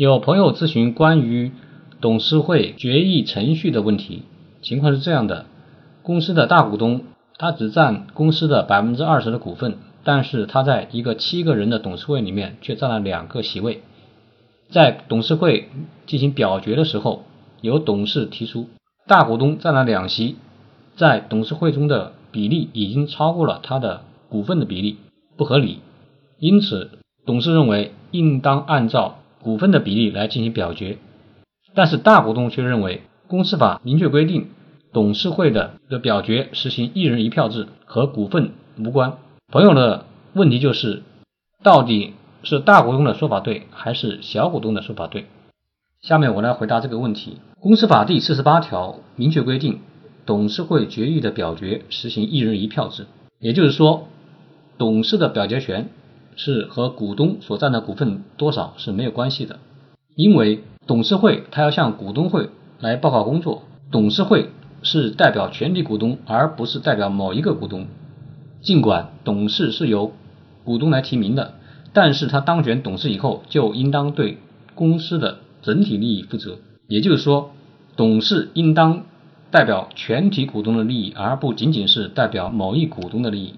有朋友咨询关于董事会决议程序的问题，情况是这样的：公司的大股东他只占公司的百分之二十的股份，但是他在一个七个人的董事会里面却占了两个席位。在董事会进行表决的时候，有董事提出大股东占了两席，在董事会中的比例已经超过了他的股份的比例，不合理。因此，董事认为应当按照股份的比例来进行表决，但是大股东却认为，公司法明确规定，董事会的的表决实行一人一票制，和股份无关。朋友的问题就是，到底是大股东的说法对，还是小股东的说法对？下面我来回答这个问题。公司法第四十八条明确规定，董事会决议的表决实行一人一票制，也就是说，董事的表决权。是和股东所占的股份多少是没有关系的，因为董事会他要向股东会来报告工作，董事会是代表全体股东，而不是代表某一个股东。尽管董事是由股东来提名的，但是他当选董事以后，就应当对公司的整体利益负责。也就是说，董事应当代表全体股东的利益，而不仅仅是代表某一股东的利益。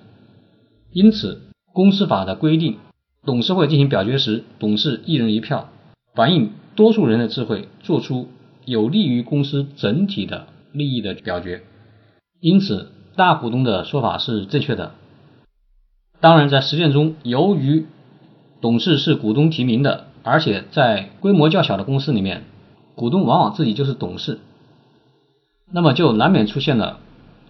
因此。公司法的规定，董事会进行表决时，董事一人一票，反映多数人的智慧，做出有利于公司整体的利益的表决。因此，大股东的说法是正确的。当然，在实践中，由于董事是股东提名的，而且在规模较小的公司里面，股东往往自己就是董事，那么就难免出现了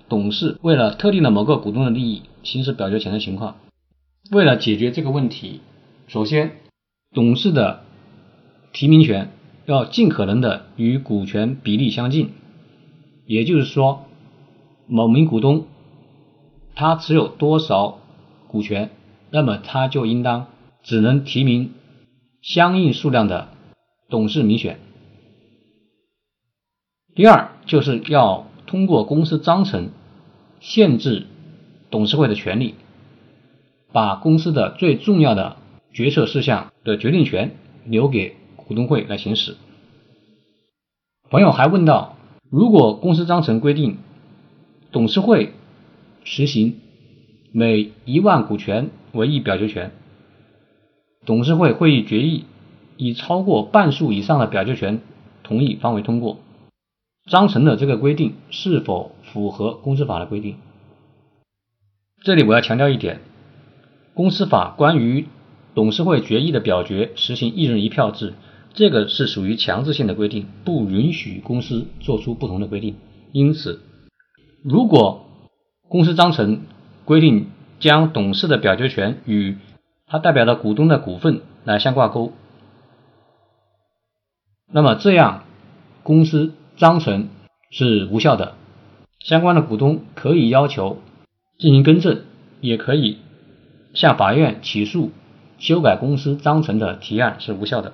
董事为了特定的某个股东的利益行使表决权的情况。为了解决这个问题，首先，董事的提名权要尽可能的与股权比例相近，也就是说，某名股东他持有多少股权，那么他就应当只能提名相应数量的董事民选。第二，就是要通过公司章程限制董事会的权利。把公司的最重要的决策事项的决定权留给股东会来行使。朋友还问到，如果公司章程规定董事会实行每一万股权为一表决权，董事会会议决议以超过半数以上的表决权同意方为通过，章程的这个规定是否符合公司法的规定？这里我要强调一点。公司法关于董事会决议的表决实行一人一票制，这个是属于强制性的规定，不允许公司做出不同的规定。因此，如果公司章程规定将董事的表决权与他代表的股东的股份来相挂钩，那么这样公司章程是无效的。相关的股东可以要求进行更正，也可以。向法院起诉修改公司章程的提案是无效的。